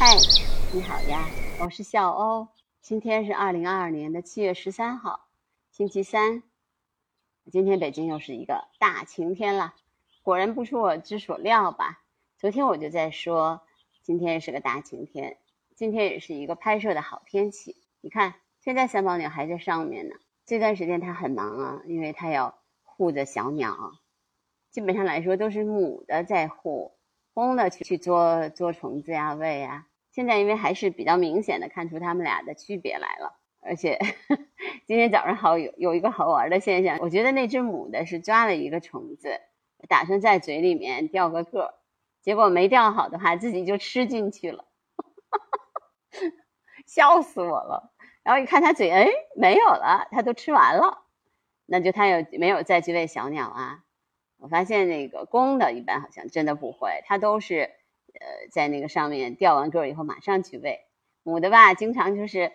嗨，你好呀，我是小欧。今天是二零二二年的七月十三号，星期三。今天北京又是一个大晴天了，果然不出我之所料吧？昨天我就在说，今天是个大晴天，今天也是一个拍摄的好天气。你看，现在三宝鸟还在上面呢。这段时间它很忙啊，因为它要护着小鸟。基本上来说都是母的在护，公的去去捉捉虫子呀、喂呀。现在因为还是比较明显的看出它们俩的区别来了，而且 今天早上好有有一个好玩的现象，我觉得那只母的是抓了一个虫子，打算在嘴里面钓个个，结果没钓好的话自己就吃进去了，笑死我了。然后一看它嘴，哎，没有了，它都吃完了，那就它有没有再去喂小鸟啊？我发现那个公的一般好像真的不会，它都是呃在那个上面钓完个以后马上去喂。母的吧，经常就是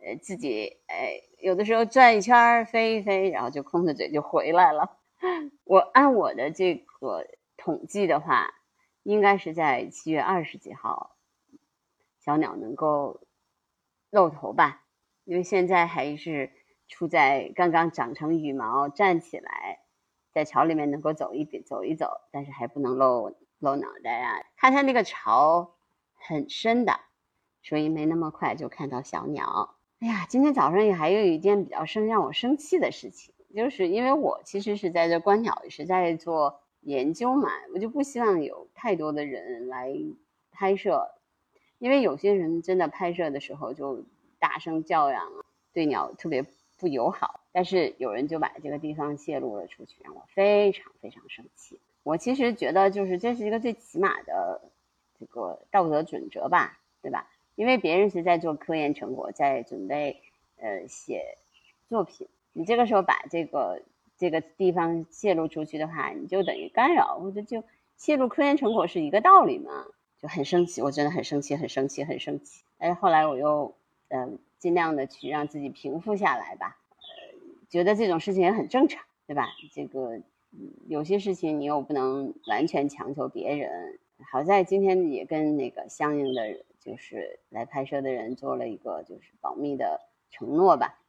呃自己哎有的时候转一圈飞一飞，然后就空着嘴就回来了。我按我的这个统计的话，应该是在七月二十几号，小鸟能够露头吧。因为现在还是处在刚刚长成羽毛，站起来，在巢里面能够走一点走一走，但是还不能露露脑袋呀。看它那个巢很深的，所以没那么快就看到小鸟。哎呀，今天早上也还有一件比较生让我生气的事情，就是因为我其实是在这观鸟，也是在做研究嘛，我就不希望有太多的人来拍摄，因为有些人真的拍摄的时候就。大声叫嚷，对鸟特别不友好。但是有人就把这个地方泄露了出去，让我非常非常生气。我其实觉得，就是这是一个最起码的这个道德准则吧，对吧？因为别人是在做科研成果，在准备呃写作品，你这个时候把这个这个地方泄露出去的话，你就等于干扰，或者就泄露科研成果是一个道理嘛？就很生气，我真的很生气，很生气，很生气。但是后来我又。嗯，尽量的去让自己平复下来吧。呃，觉得这种事情也很正常，对吧？这个有些事情你又不能完全强求别人。好在今天也跟那个相应的，就是来拍摄的人做了一个就是保密的承诺吧。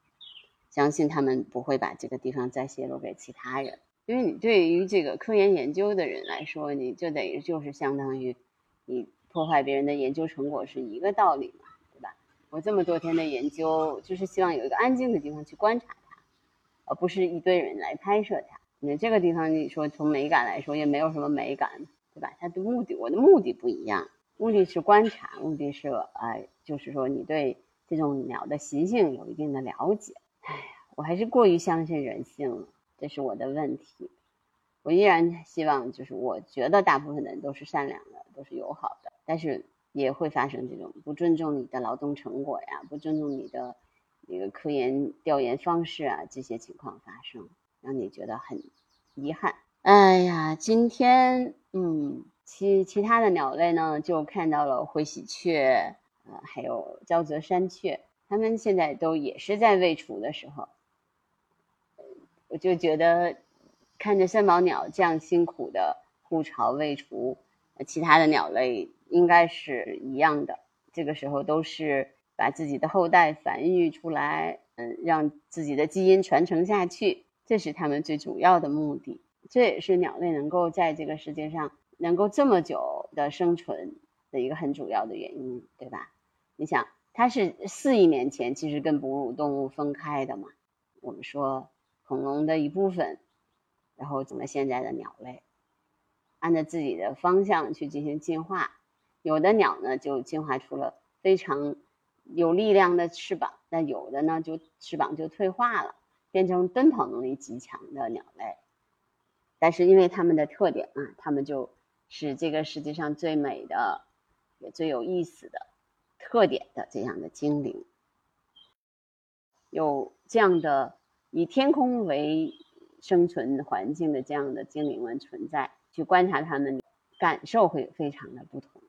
相信他们不会把这个地方再泄露给其他人。因为你对于这个科研研究的人来说，你就等于就是相当于你破坏别人的研究成果是一个道理嘛。我这么多天的研究，就是希望有一个安静的地方去观察它，而不是一堆人来拍摄它。你这个地方，你说从美感来说也没有什么美感，对吧？它的目的，我的目的不一样，目的是观察，目的是呃，就是说你对这种鸟的习性有一定的了解。哎呀，我还是过于相信人性了，这是我的问题。我依然希望，就是我觉得大部分的人都是善良的，都是友好的，但是。也会发生这种不尊重你的劳动成果呀，不尊重你的那个科研调研方式啊，这些情况发生，让你觉得很遗憾。哎呀，今天嗯，其其他的鸟类呢，就看到了灰喜鹊，呃，还有沼泽山雀，它们现在都也是在喂雏的时候，我就觉得看着三宝鸟这样辛苦的护巢喂雏，其他的鸟类。应该是一样的，这个时候都是把自己的后代繁育出来，嗯，让自己的基因传承下去，这是他们最主要的目的。这也是鸟类能够在这个世界上能够这么久的生存的一个很主要的原因，对吧？你想，它是四亿年前其实跟哺乳动物分开的嘛？我们说恐龙的一部分，然后怎么现在的鸟类按照自己的方向去进行进化。有的鸟呢，就进化出了非常有力量的翅膀；那有的呢，就翅膀就退化了，变成奔跑能力极强的鸟类。但是因为它们的特点啊，它们就是这个世界上最美的、也最有意思的特点的这样的精灵。有这样的以天空为生存环境的这样的精灵们存在，去观察它们，感受会非常的不同。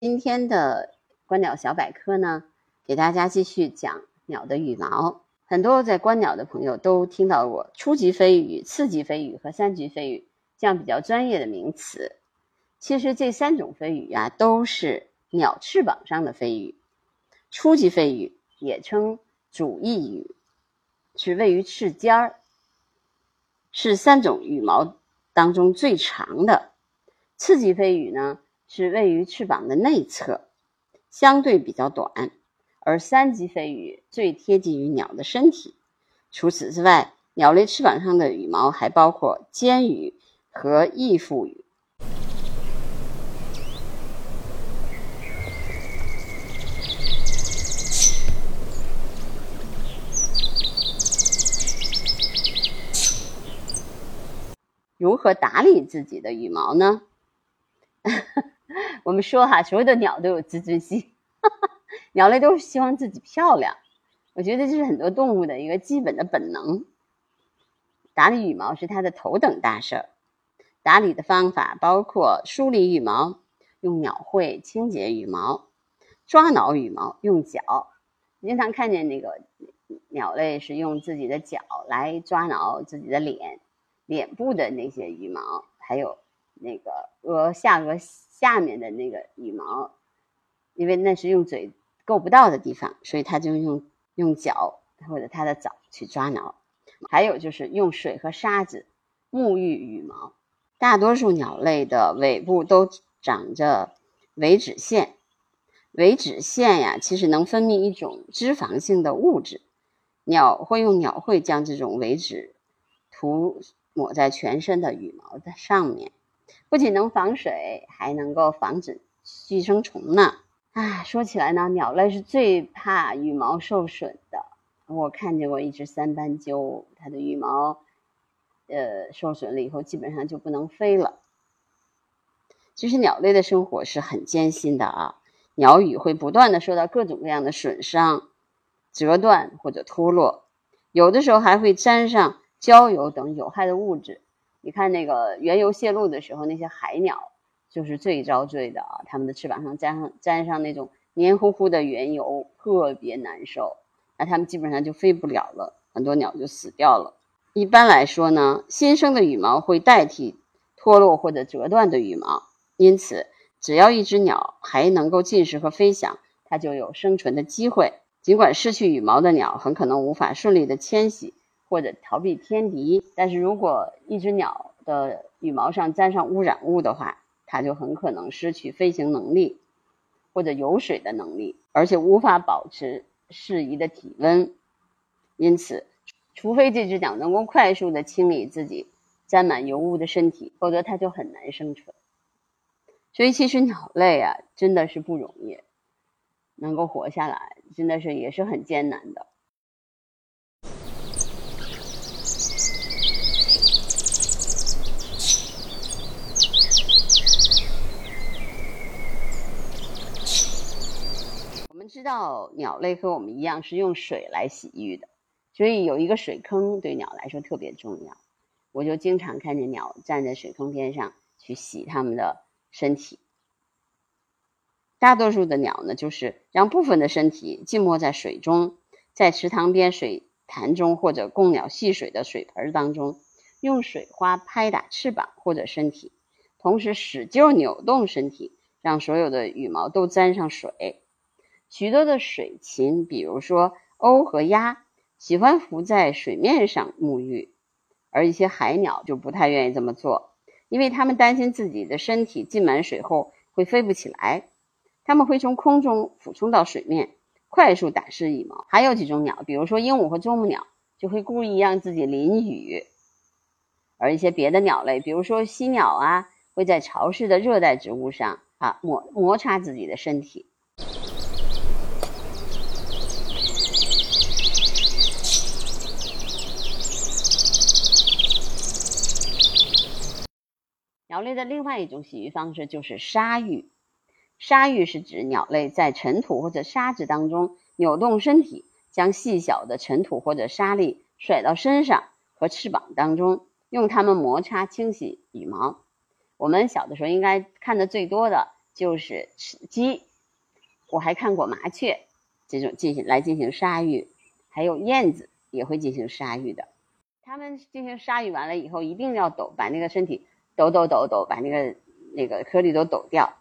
今天的观鸟小百科呢，给大家继续讲鸟的羽毛。很多在观鸟的朋友都听到过初级飞羽、次级飞羽和三级飞羽这样比较专业的名词。其实这三种飞羽啊，都是鸟翅膀上的飞羽。初级飞羽也称主翼羽，是位于翅尖儿，是三种羽毛当中最长的。次级飞羽呢，是位于翅膀的内侧。相对比较短，而三级飞羽最贴近于鸟的身体。除此之外，鸟类翅膀上的羽毛还包括尖羽和翼腹羽。如何打理自己的羽毛呢？我们说哈，所有的鸟都有自尊心，鸟类都是希望自己漂亮。我觉得这是很多动物的一个基本的本能。打理羽毛是它的头等大事儿。打理的方法包括梳理羽毛，用鸟喙清洁羽毛；抓挠羽毛，用脚。经常看见那个鸟类是用自己的脚来抓挠自己的脸、脸部的那些羽毛，还有那个额下颚。下面的那个羽毛，因为那是用嘴够不到的地方，所以它就用用脚或者它的爪去抓挠。还有就是用水和沙子沐浴羽毛。大多数鸟类的尾部都长着尾脂腺，尾脂腺呀，其实能分泌一种脂肪性的物质。鸟会用鸟喙将这种尾脂涂抹在全身的羽毛的上面。不仅能防水，还能够防止寄生虫呢。啊，说起来呢，鸟类是最怕羽毛受损的。我看见过一只三斑鸠，它的羽毛，呃，受损了以后，基本上就不能飞了。其实鸟类的生活是很艰辛的啊，鸟羽会不断的受到各种各样的损伤、折断或者脱落，有的时候还会沾上焦油等有害的物质。你看那个原油泄露的时候，那些海鸟就是最遭罪的啊！它们的翅膀上沾上沾上那种黏糊糊的原油，特别难受，那它们基本上就飞不了了，很多鸟就死掉了。一般来说呢，新生的羽毛会代替脱落或者折断的羽毛，因此只要一只鸟还能够进食和飞翔，它就有生存的机会。尽管失去羽毛的鸟很可能无法顺利的迁徙。或者逃避天敌，但是如果一只鸟的羽毛上沾上污染物的话，它就很可能失去飞行能力或者游水的能力，而且无法保持适宜的体温。因此，除非这只鸟能够快速的清理自己沾满油污的身体，否则它就很难生存。所以，其实鸟类啊，真的是不容易，能够活下来，真的是也是很艰难的。知道鸟类和我们一样是用水来洗浴的，所以有一个水坑对鸟来说特别重要。我就经常看见鸟站在水坑边上去洗它们的身体。大多数的鸟呢，就是让部分的身体浸没在水中，在池塘边水潭中或者供鸟戏水的水盆当中，用水花拍打翅膀或者身体，同时使劲扭动身体，让所有的羽毛都沾上水。许多的水禽，比如说鸥和鸭，喜欢浮在水面上沐浴，而一些海鸟就不太愿意这么做，因为它们担心自己的身体浸满水后会飞不起来。它们会从空中俯冲到水面，快速打湿羽毛。还有几种鸟，比如说鹦鹉和啄木鸟，就会故意让自己淋雨。而一些别的鸟类，比如说犀鸟啊，会在潮湿的热带植物上啊摩摩擦自己的身体。鸟类的另外一种洗浴方式就是沙浴。沙浴是指鸟类在尘土或者沙子当中扭动身体，将细小的尘土或者沙粒甩到身上和翅膀当中，用它们摩擦清洗羽毛。我们小的时候应该看的最多的就是鸡，我还看过麻雀这种进行来进行沙浴，还有燕子也会进行沙浴的。它们进行沙浴完了以后，一定要抖，把那个身体抖抖抖抖，把那个那个颗粒都抖掉。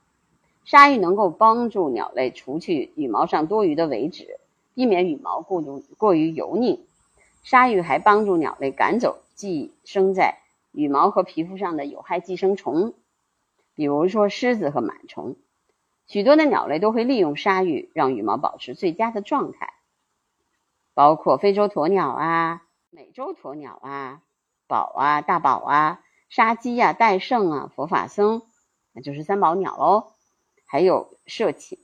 鲨鱼能够帮助鸟类除去羽毛上多余的尾脂，避免羽毛过度过于油腻。鲨鱼还帮助鸟类赶走寄生在羽毛和皮肤上的有害寄生虫，比如说虱子和螨虫。许多的鸟类都会利用鲨鱼让羽毛保持最佳的状态，包括非洲鸵鸟啊、美洲鸵鸟啊、宝啊、大宝啊、沙鸡呀、戴胜啊、佛法僧，那就是三宝鸟喽。还有社禽，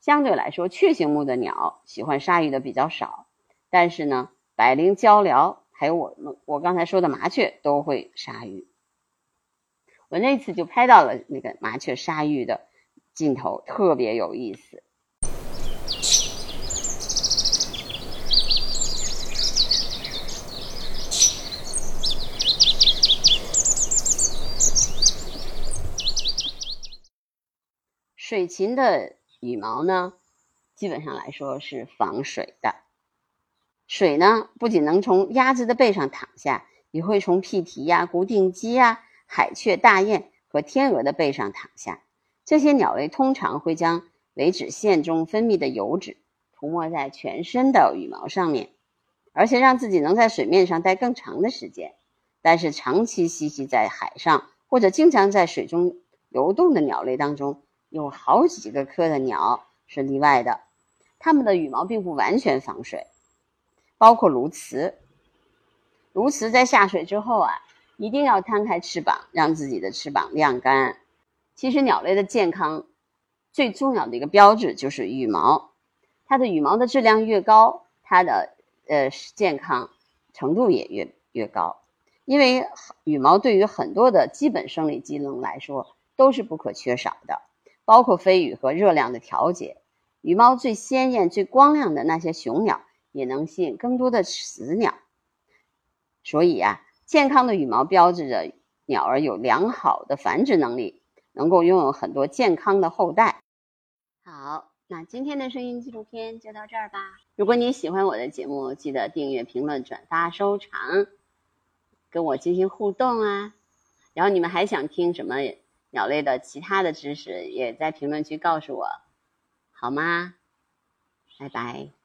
相对来说，雀形目的鸟喜欢鲨鱼的比较少，但是呢。百灵鹪鹩，还有我们我刚才说的麻雀都会鲨鱼。我那次就拍到了那个麻雀鲨鱼的镜头，特别有意思。水禽的羽毛呢，基本上来说是防水的。水呢，不仅能从鸭子的背上淌下，也会从屁蹄呀、古顶鸡呀、海雀、大雁和天鹅的背上淌下。这些鸟类通常会将尾脂腺中分泌的油脂涂抹在全身的羽毛上面，而且让自己能在水面上待更长的时间。但是，长期栖息在海上或者经常在水中游动的鸟类当中，有好几个科的鸟是例外的，它们的羽毛并不完全防水。包括鸬鹚，鸬鹚在下水之后啊，一定要摊开翅膀，让自己的翅膀晾干。其实鸟类的健康最重要的一个标志就是羽毛，它的羽毛的质量越高，它的呃健康程度也越越高。因为羽毛对于很多的基本生理机能来说都是不可缺少的，包括飞羽和热量的调节。羽毛最鲜艳、最光亮的那些雄鸟。也能吸引更多的雌鸟，所以呀，健康的羽毛标志着鸟儿有良好的繁殖能力，能够拥有很多健康的后代。好，那今天的声音纪录片就到这儿吧。如果你喜欢我的节目，记得订阅、评论、转发、收藏，跟我进行互动啊。然后你们还想听什么鸟类的其他的知识，也在评论区告诉我，好吗？拜拜。